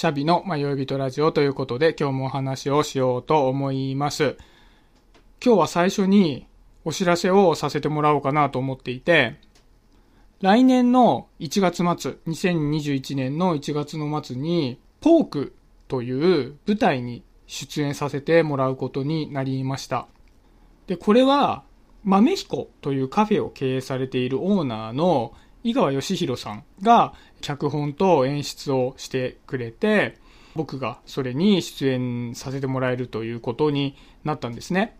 シャビの迷い人ラジオということで今日もお話をしようと思います。今日は最初にお知らせをさせてもらおうかなと思っていて、来年の1月末、2021年の1月の末に、ポークという舞台に出演させてもらうことになりました。で、これは、豆彦というカフェを経営されているオーナーの井川義弘さんが脚本と演出をしてくれて、僕がそれに出演させてもらえるということになったんですね。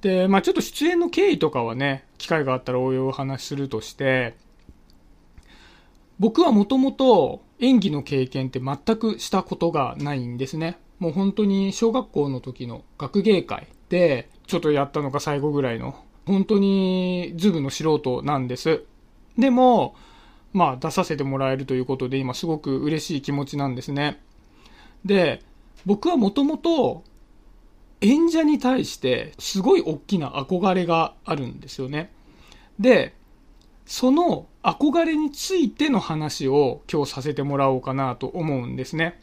で、まあちょっと出演の経緯とかはね、機会があったら応用お話しするとして、僕はもともと演技の経験って全くしたことがないんですね。もう本当に小学校の時の学芸会でちょっとやったのが最後ぐらいの本当にズブの素人なんです。でも、まあ出させてもらえるということで今すごく嬉しい気持ちなんですね。で、僕はもともと演者に対してすごい大きな憧れがあるんですよね。で、その憧れについての話を今日させてもらおうかなと思うんですね。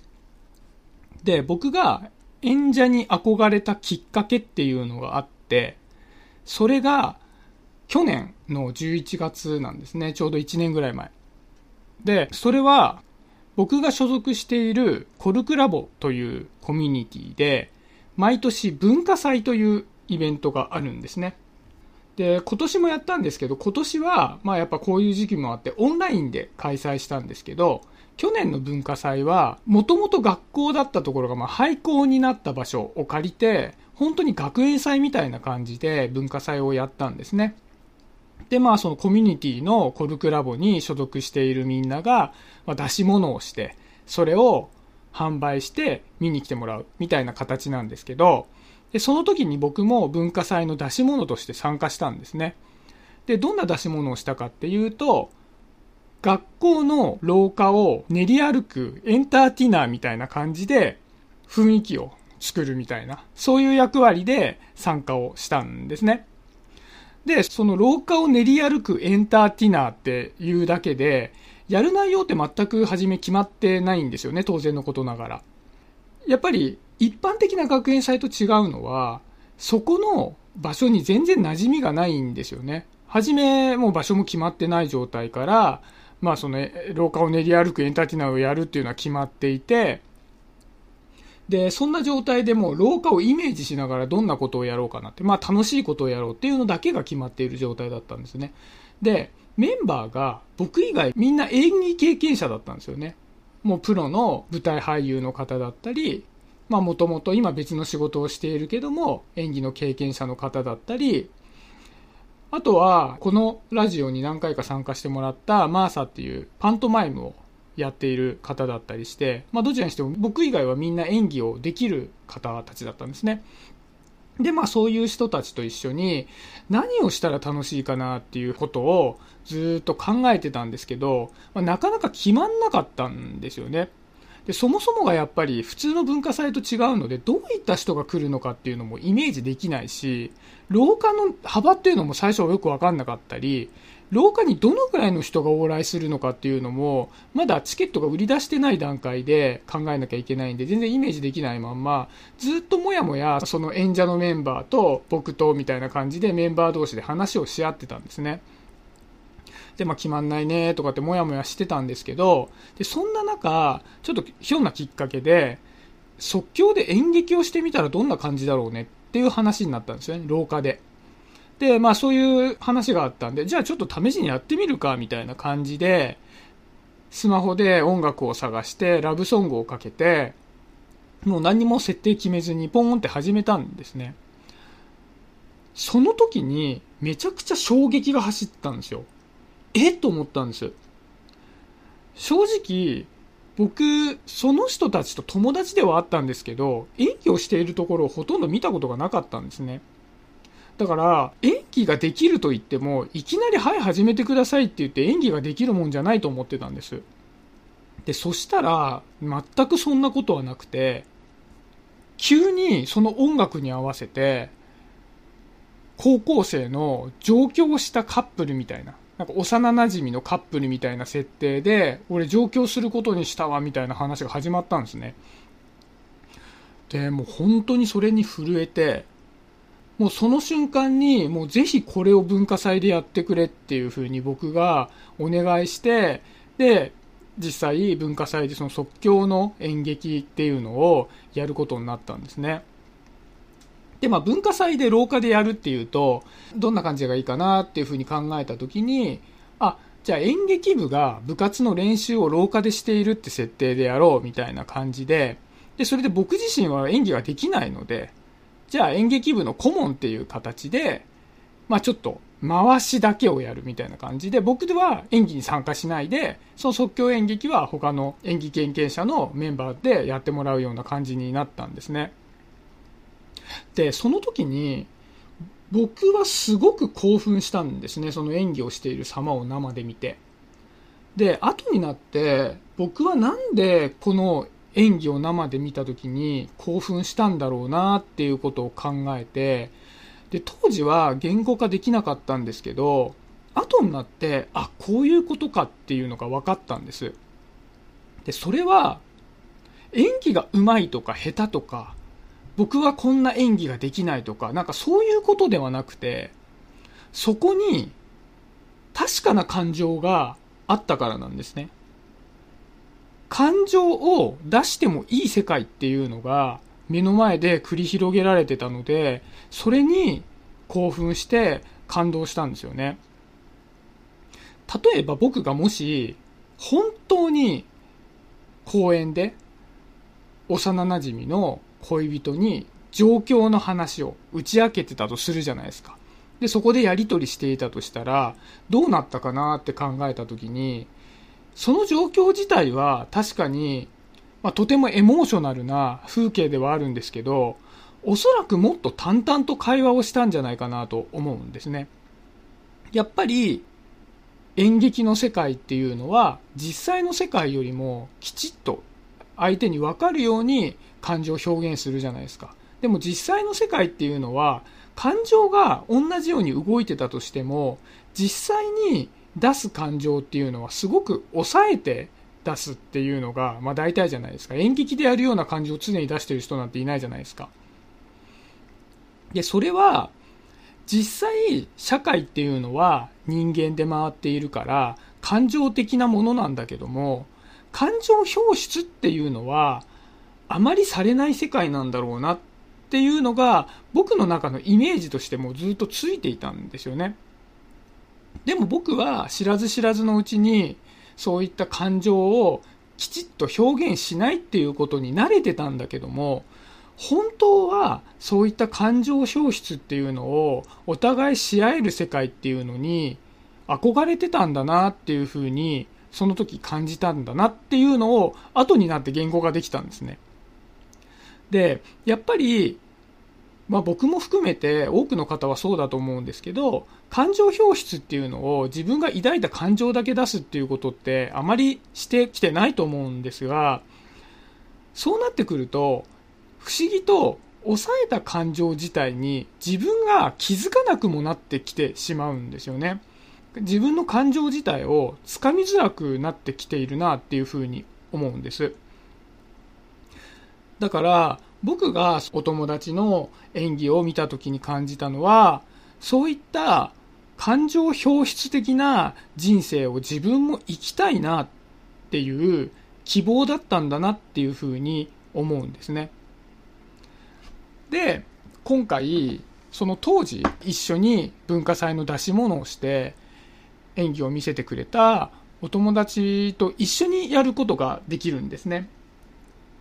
で、僕が演者に憧れたきっかけっていうのがあって、それが去年の11月なんですね。ちょうど1年ぐらい前。で、それは僕が所属しているコルクラボというコミュニティで、毎年文化祭というイベントがあるんですね。で、今年もやったんですけど、今年は、まあやっぱこういう時期もあってオンラインで開催したんですけど、去年の文化祭は、もともと学校だったところが、まあ廃校になった場所を借りて、本当に学園祭みたいな感じで文化祭をやったんですね。で、まあ、そのコミュニティのコルクラボに所属しているみんなが、まあ、出し物をして、それを販売して見に来てもらうみたいな形なんですけど、で、その時に僕も文化祭の出し物として参加したんですね。で、どんな出し物をしたかっていうと、学校の廊下を練り歩くエンターテイナーみたいな感じで雰囲気を作るみたいな、そういう役割で参加をしたんですね。で、その廊下を練り歩くエンターテイナーっていうだけで、やる内容って全く初め決まってないんですよね、当然のことながら。やっぱり一般的な学園祭と違うのは、そこの場所に全然馴染みがないんですよね。はじめ、もう場所も決まってない状態から、まあその廊下を練り歩くエンターテイナーをやるっていうのは決まっていて、で、そんな状態でもう廊下をイメージしながらどんなことをやろうかなって、まあ楽しいことをやろうっていうのだけが決まっている状態だったんですね。で、メンバーが僕以外みんな演技経験者だったんですよね。もうプロの舞台俳優の方だったり、まあもともと今別の仕事をしているけども演技の経験者の方だったり、あとはこのラジオに何回か参加してもらったマーサっていうパントマイムをやっている方だったりして、まあ、どちらにしても僕以外はみんな演技をできる方たちだったんですね。で、まあそういう人たちと一緒に何をしたら楽しいかなっていうことをずっと考えてたんですけど、まあ、なかなか決まんなかったんですよね。で、そもそもがやっぱり普通の文化祭と違うので、どういった人が来るのかっていうのもイメージできないし、廊下の幅っていうのも最初はよくわかんなかったり、廊下にどのくらいの人が往来するのかっていうのも、まだチケットが売り出してない段階で考えなきゃいけないんで、全然イメージできないまんま、ずっともやもや、その演者のメンバーと僕とみたいな感じでメンバー同士で話をし合ってたんですね。で、まあ決まんないねとかってもやもやしてたんですけど、で、そんな中、ちょっとひょんなきっかけで、即興で演劇をしてみたらどんな感じだろうねっていう話になったんですよね、廊下で。で、まあそういう話があったんで、じゃあちょっと試しにやってみるかみたいな感じで、スマホで音楽を探してラブソングをかけて、もう何も設定決めずにポーンって始めたんですね。その時にめちゃくちゃ衝撃が走ったんですよ。え？と思ったんです。正直、僕、その人たちと友達ではあったんですけど、演技をしているところをほとんど見たことがなかったんですね。だから、演技ができると言っても、いきなり、はい、始めてくださいって言って演技ができるもんじゃないと思ってたんです。で、そしたら、全くそんなことはなくて、急にその音楽に合わせて、高校生の上京したカップルみたいななんか幼馴染のカップルみたいな設定で、俺上京することにしたわみたいな話が始まったんですね。で、もう本当にそれに震えて、もうその瞬間に、もうぜひこれを文化祭でやってくれっていうふうに僕がお願いして、で、実際文化祭でその即興の演劇っていうのをやることになったんですね。で、まあ文化祭で廊下でやるっていうと、どんな感じがいいかなっていうふうに考えたときに、あ、じゃあ演劇部が部活の練習を廊下でしているって設定でやろうみたいな感じで、で、それで僕自身は演技ができないので、じゃあ演劇部の顧問っていう形で、まあちょっと回しだけをやるみたいな感じで、僕では演技に参加しないで、その即興演劇は他の演技経験者のメンバーでやってもらうような感じになったんですね。で、その時に、僕はすごく興奮したんですね。その演技をしている様を生で見て。で、後になって、僕はなんでこの演技を生で見た時に興奮したんだろうなっていうことを考えて、で、当時は言語化できなかったんですけど、後になって、あ、こういうことかっていうのが分かったんです。で、それは、演技が上手いとか下手とか、僕はこんな演技ができないとか、なんかそういうことではなくて、そこに確かな感情があったからなんですね。感情を出してもいい世界っていうのが目の前で繰り広げられてたので、それに興奮して感動したんですよね。例えば僕がもし本当に公園で幼馴染の恋人に状況の話を打ち明けてたとするじゃないですか。で、そこでやり取りしていたとしたら、どうなったかなって考えたときに、その状況自体は確かに、まあ、とてもエモーショナルな風景ではあるんですけど、おそらくもっと淡々と会話をしたんじゃないかなと思うんですね。やっぱり演劇の世界っていうのは実際の世界よりもきちっと相手に分かるように感情を表現するじゃないですか。でも実際の世界っていうのは感情が同じように動いてたとしても実際に出す感情っていうのはすごく抑えて出すっていうのが、まあ大体じゃないですか。演劇でやるような感情を常に出してる人なんていないじゃないですか。で、それは、実際、社会っていうのは人間で回っているから、感情的なものなんだけども、感情表出っていうのは、あまりされない世界なんだろうなっていうのが、僕の中のイメージとしてもずっとついていたんですよね。でも僕は知らず知らずのうちにそういった感情をきちっと表現しないっていうことに慣れてたんだけども本当はそういった感情表出っていうのをお互いし合える世界っていうのに憧れてたんだなっていうふうにその時感じたんだなっていうのを後になって言語ができたんですね。で、やっぱりまあ僕も含めて多くの方はそうだと思うんですけど、感情表出っていうのを自分が抱いた感情だけ出すっていうことってあまりしてきてないと思うんですが、そうなってくると、不思議と抑えた感情自体に自分が気づかなくもなってきてしまうんですよね。自分の感情自体をつかみづらくなってきているなっていうふうに思うんです。だから、僕がお友達の演技を見た時に感じたのは、そういった感情表出的な人生を自分も生きたいなっていう希望だったんだなっていうふうに思うんですね。で、今回、その当時一緒に文化祭の出し物をして演技を見せてくれたお友達と一緒にやることができるんですね。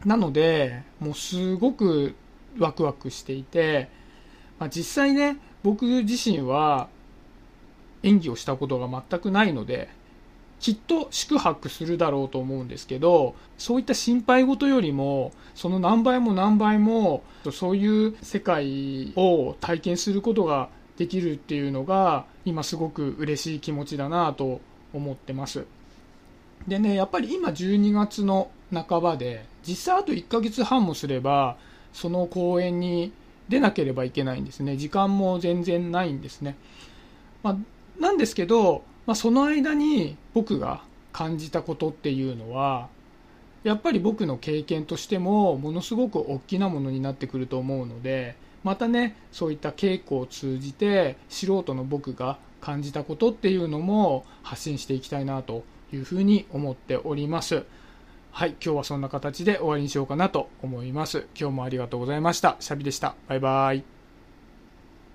なので、もうすごくワクワクしていて、まあ、実際ね、僕自身は演技をしたことが全くないので、きっと宿泊するだろうと思うんですけど、そういった心配事よりも、その何倍も何倍も、そういう世界を体験することができるっていうのが、今すごく嬉しい気持ちだなと思ってます。でね、やっぱり今12月の半ばで、実際あと1ヶ月半もすれば、その公演に出なければいけないんですね。時間も全然ないんですね。まあ、なんですけど、まあ、その間に僕が感じたことっていうのはやっぱり僕の経験としてもものすごく大きなものになってくると思うのでまたねそういった稽古を通じて素人の僕が感じたことっていうのも発信していきたいなというふうに思っております。はい今日はそんな形で終わりにしようかなと思います。今日もありがとうございました。シャビでした。バイバイ。